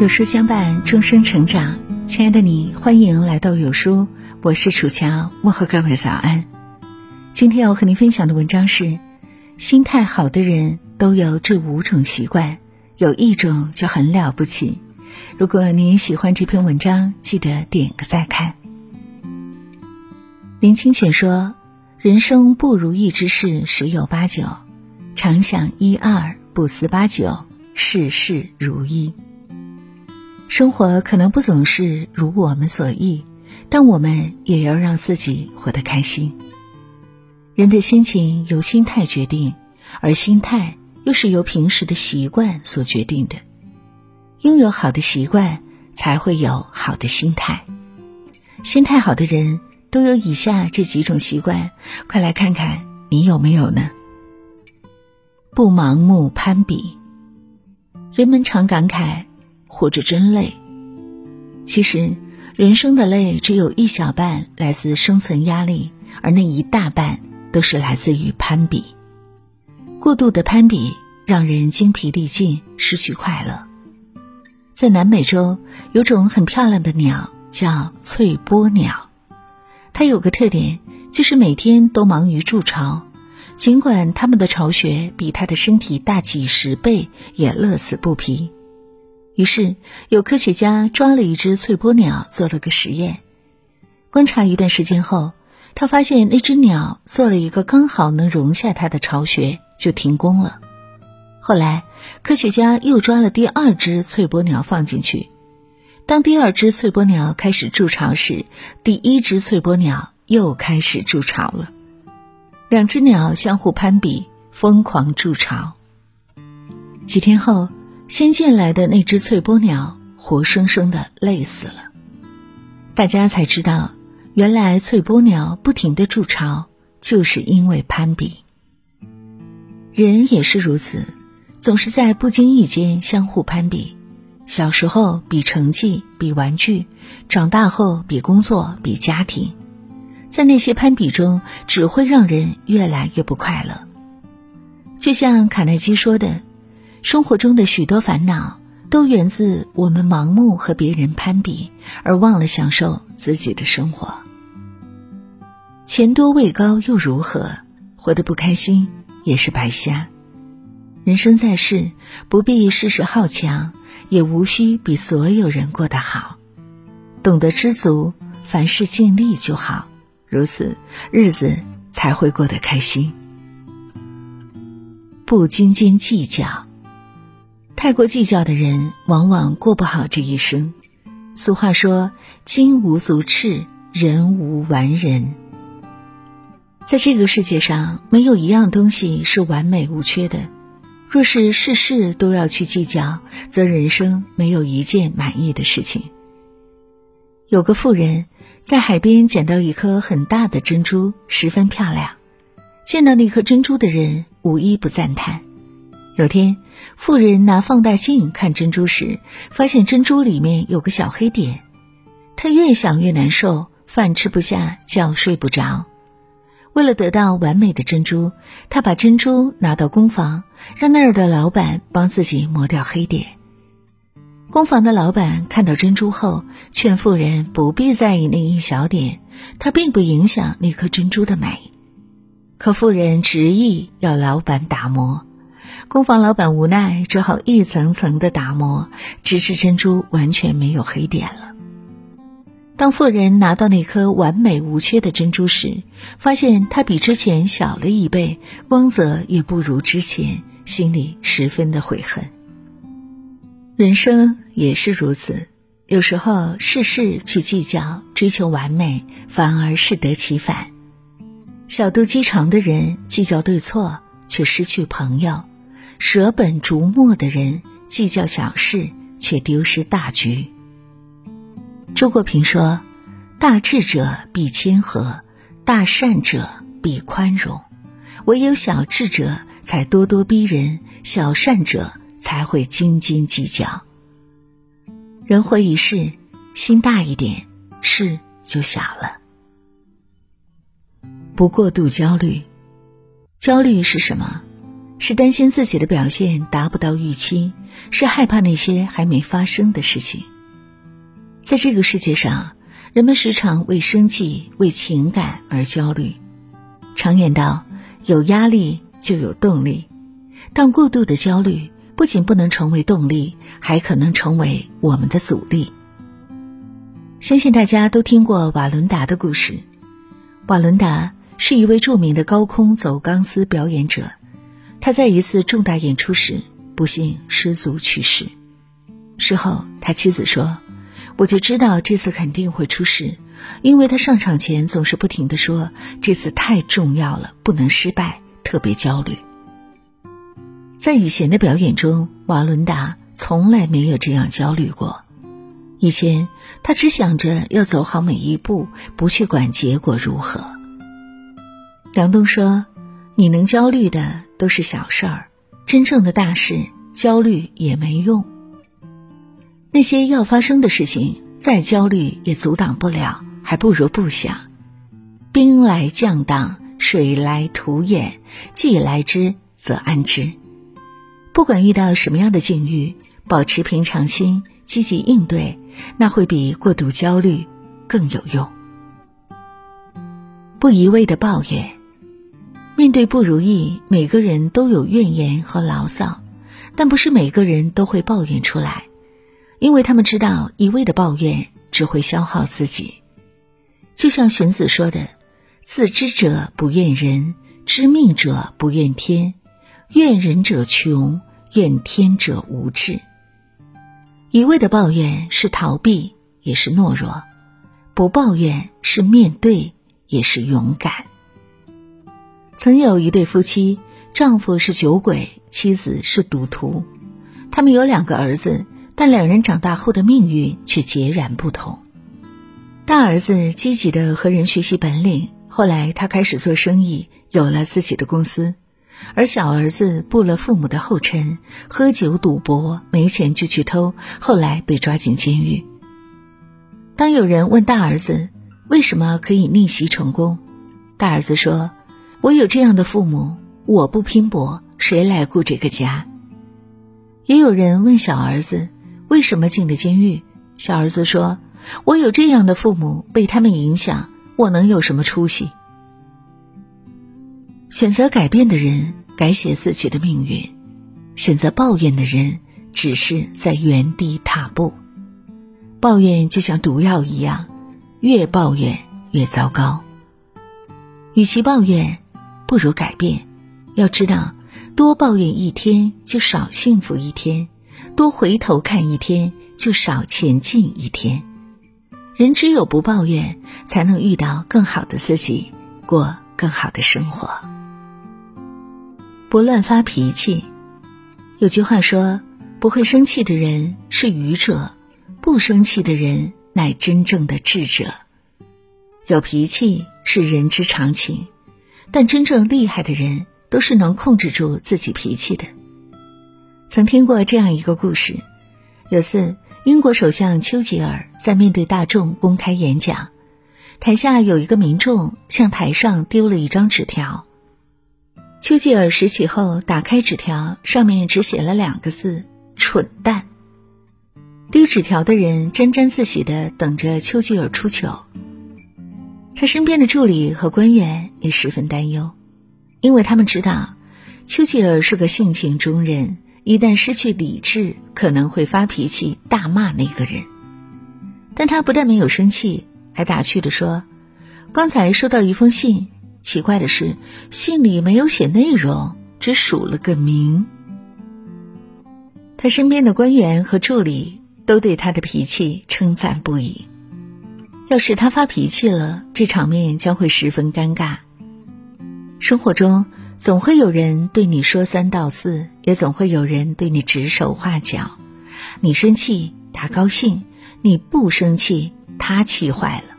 有书相伴，终生成长。亲爱的你，欢迎来到有书，我是楚乔，问候各位早安。今天要和您分享的文章是：心态好的人都有这五种习惯，有一种就很了不起。如果您喜欢这篇文章，记得点个再看。林清玄说：“人生不如意之事十有八九，常想一二，不思八九，事事如意。”生活可能不总是如我们所意，但我们也要让自己活得开心。人的心情由心态决定，而心态又是由平时的习惯所决定的。拥有好的习惯，才会有好的心态。心态好的人都有以下这几种习惯，快来看看你有没有呢？不盲目攀比。人们常感慨。活着真累。其实，人生的累只有一小半来自生存压力，而那一大半都是来自于攀比。过度的攀比让人精疲力尽，失去快乐。在南美洲，有种很漂亮的鸟叫翠波鸟，它有个特点，就是每天都忙于筑巢，尽管它们的巢穴比它的身体大几十倍，也乐此不疲。于是，有科学家抓了一只翠波鸟做了个实验。观察一段时间后，他发现那只鸟做了一个刚好能容下它的巢穴，就停工了。后来，科学家又抓了第二只翠波鸟放进去。当第二只翠波鸟开始筑巢时，第一只翠波鸟又开始筑巢了。两只鸟相互攀比，疯狂筑巢。几天后。新进来的那只翠波鸟活生生的累死了，大家才知道，原来翠波鸟不停的筑巢，就是因为攀比。人也是如此，总是在不经意间相互攀比。小时候比成绩，比玩具；长大后比工作，比家庭。在那些攀比中，只会让人越来越不快乐。就像卡耐基说的。生活中的许多烦恼都源自我们盲目和别人攀比，而忘了享受自己的生活。钱多位高又如何？活得不开心也是白瞎。人生在世，不必事事好强，也无需比所有人过得好。懂得知足，凡事尽力就好，如此日子才会过得开心。不斤斤计较。太过计较的人，往往过不好这一生。俗话说：“金无足赤，人无完人。”在这个世界上，没有一样东西是完美无缺的。若是事事都要去计较，则人生没有一件满意的事情。有个富人，在海边捡到一颗很大的珍珠，十分漂亮。见到那颗珍珠的人，无一不赞叹。有天。妇人拿放大镜看珍珠时，发现珍珠里面有个小黑点。她越想越难受，饭吃不下，觉睡不着。为了得到完美的珍珠，她把珍珠拿到工坊，让那儿的老板帮自己磨掉黑点。工坊的老板看到珍珠后，劝妇人不必在意那一小点，它并不影响那颗珍珠的美。可妇人执意要老板打磨。工坊老板无奈，只好一层层的打磨，直至珍珠完全没有黑点了。当富人拿到那颗完美无缺的珍珠时，发现它比之前小了一倍，光泽也不如之前，心里十分的悔恨。人生也是如此，有时候事事去计较、追求完美，反而适得其反。小肚鸡肠的人计较对错，却失去朋友。舍本逐末的人计较小事，却丢失大局。周国平说：“大智者必谦和，大善者必宽容，唯有小智者才咄咄逼人，小善者才会斤斤计较。人活一世，心大一点，事就小了。不过度焦虑，焦虑是什么？”是担心自己的表现达不到预期，是害怕那些还没发生的事情。在这个世界上，人们时常为生计、为情感而焦虑。常言道：“有压力就有动力。”但过度的焦虑不仅不能成为动力，还可能成为我们的阻力。相信大家都听过瓦伦达的故事。瓦伦达是一位著名的高空走钢丝表演者，他在一次重大演出时不幸失足去世。事后，他妻子说：“我就知道这次肯定会出事，因为他上场前总是不停的说这次太重要了，不能失败，特别焦虑。”在以前的表演中，瓦伦达从来没有这样焦虑过。以前，他只想着要走好每一步，不去管结果如何。梁冬说：“你能焦虑的都是小事儿，真正的大事焦虑也没用。那些要发生的事情，再焦虑也阻挡不了，还不如不想。兵来将挡，水来土掩，既来之则安之。”不管遇到什么样的境遇，保持平常心，积极应对，那会比过度焦虑更有用。不一味的抱怨，面对不如意，每个人都有怨言和牢骚，但不是每个人都会抱怨出来，因为他们知道一味的抱怨只会消耗自己。就像荀子说的：“自知者不怨人，知命者不怨天。”怨人者穷，怨天者无志。一味的抱怨是逃避，也是懦弱；不抱怨是面对，也是勇敢。曾有一对夫妻，丈夫是酒鬼，妻子是赌徒。他们有两个儿子，但两人长大后的命运却截然不同。大儿子积极的和人学习本领，后来他开始做生意，有了自己的公司。而小儿子步了父母的后尘，喝酒赌博，没钱就去偷，后来被抓进监狱。当有人问大儿子为什么可以逆袭成功，大儿子说：“我有这样的父母，我不拼搏，谁来顾这个家？”也有人问小儿子为什么进了监狱，小儿子说：“我有这样的父母，被他们影响，我能有什么出息？”选择改变的人改写自己的命运，选择抱怨的人只是在原地踏步。抱怨就像毒药一样，越抱怨越糟糕。与其抱怨，不如改变。要知道，多抱怨一天就少幸福一天，多回头看一天就少前进一天。人只有不抱怨，才能遇到更好的自己，过更好的生活。不乱发脾气。有句话说：“不会生气的人是愚者，不生气的人乃真正的智者。”有脾气是人之常情，但真正厉害的人都是能控制住自己脾气的。曾听过这样一个故事：有次，英国首相丘吉尔在面对大众公开演讲，台下有一个民众向台上丢了一张纸条。丘吉尔拾起后，打开纸条，上面只写了两个字：“蠢蛋。”丢纸条的人沾沾自喜的等着丘吉尔出糗。他身边的助理和官员也十分担忧，因为他们知道，丘吉尔是个性情中人，一旦失去理智，可能会发脾气大骂那个人。但他不但没有生气，还打趣的说：“刚才收到一封信。”奇怪的是，信里没有写内容，只署了个名。他身边的官员和助理都对他的脾气称赞不已。要是他发脾气了，这场面将会十分尴尬。生活中总会有人对你说三道四，也总会有人对你指手画脚。你生气，他高兴；你不生气，他气坏了。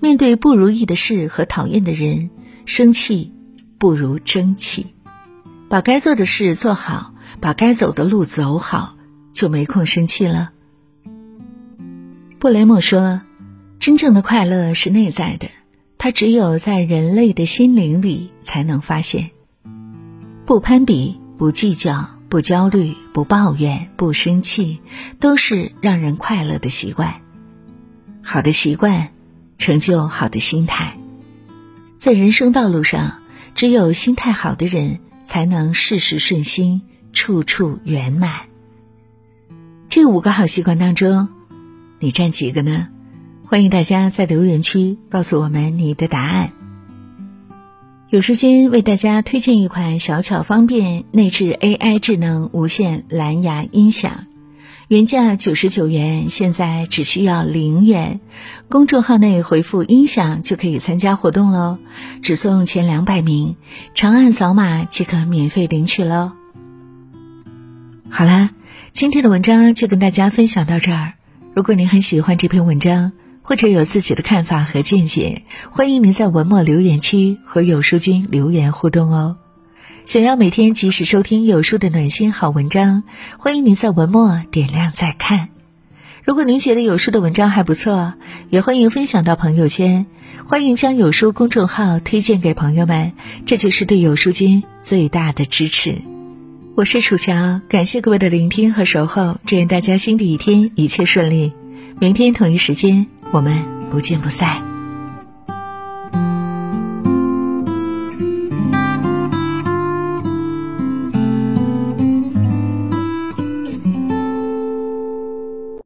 面对不如意的事和讨厌的人，生气不如争气，把该做的事做好，把该走的路走好，就没空生气了。布雷默说：“真正的快乐是内在的，它只有在人类的心灵里才能发现。不攀比，不计较，不焦虑，不抱怨，不生气，都是让人快乐的习惯。好的习惯，成就好的心态。在人生道路上，只有心态好的人，才能事事顺心，处处圆满。这五个好习惯当中，你占几个呢？欢迎大家在留言区告诉我们你的答案。有书君为大家推荐一款小巧方便、内置 AI 智能无线蓝牙音响，原价九十九元，现在只需要零元。公众号内回复“音响”就可以参加活动喽，只送前两百名，长按扫码即可免费领取喽。好啦，今天的文章就跟大家分享到这儿。如果您很喜欢这篇文章，或者有自己的看法和见解，欢迎您在文末留言区和有书君留言互动哦。想要每天及时收听有书的暖心好文章，欢迎您在文末点亮再看。如果您觉得有书的文章还不错，也欢迎分享到朋友圈，欢迎将有书公众号推荐给朋友们，这就是对有书君最大的支持。我是楚乔，感谢各位的聆听和守候，祝愿大家新的一天一切顺利。明天同一时间。我们不见不散。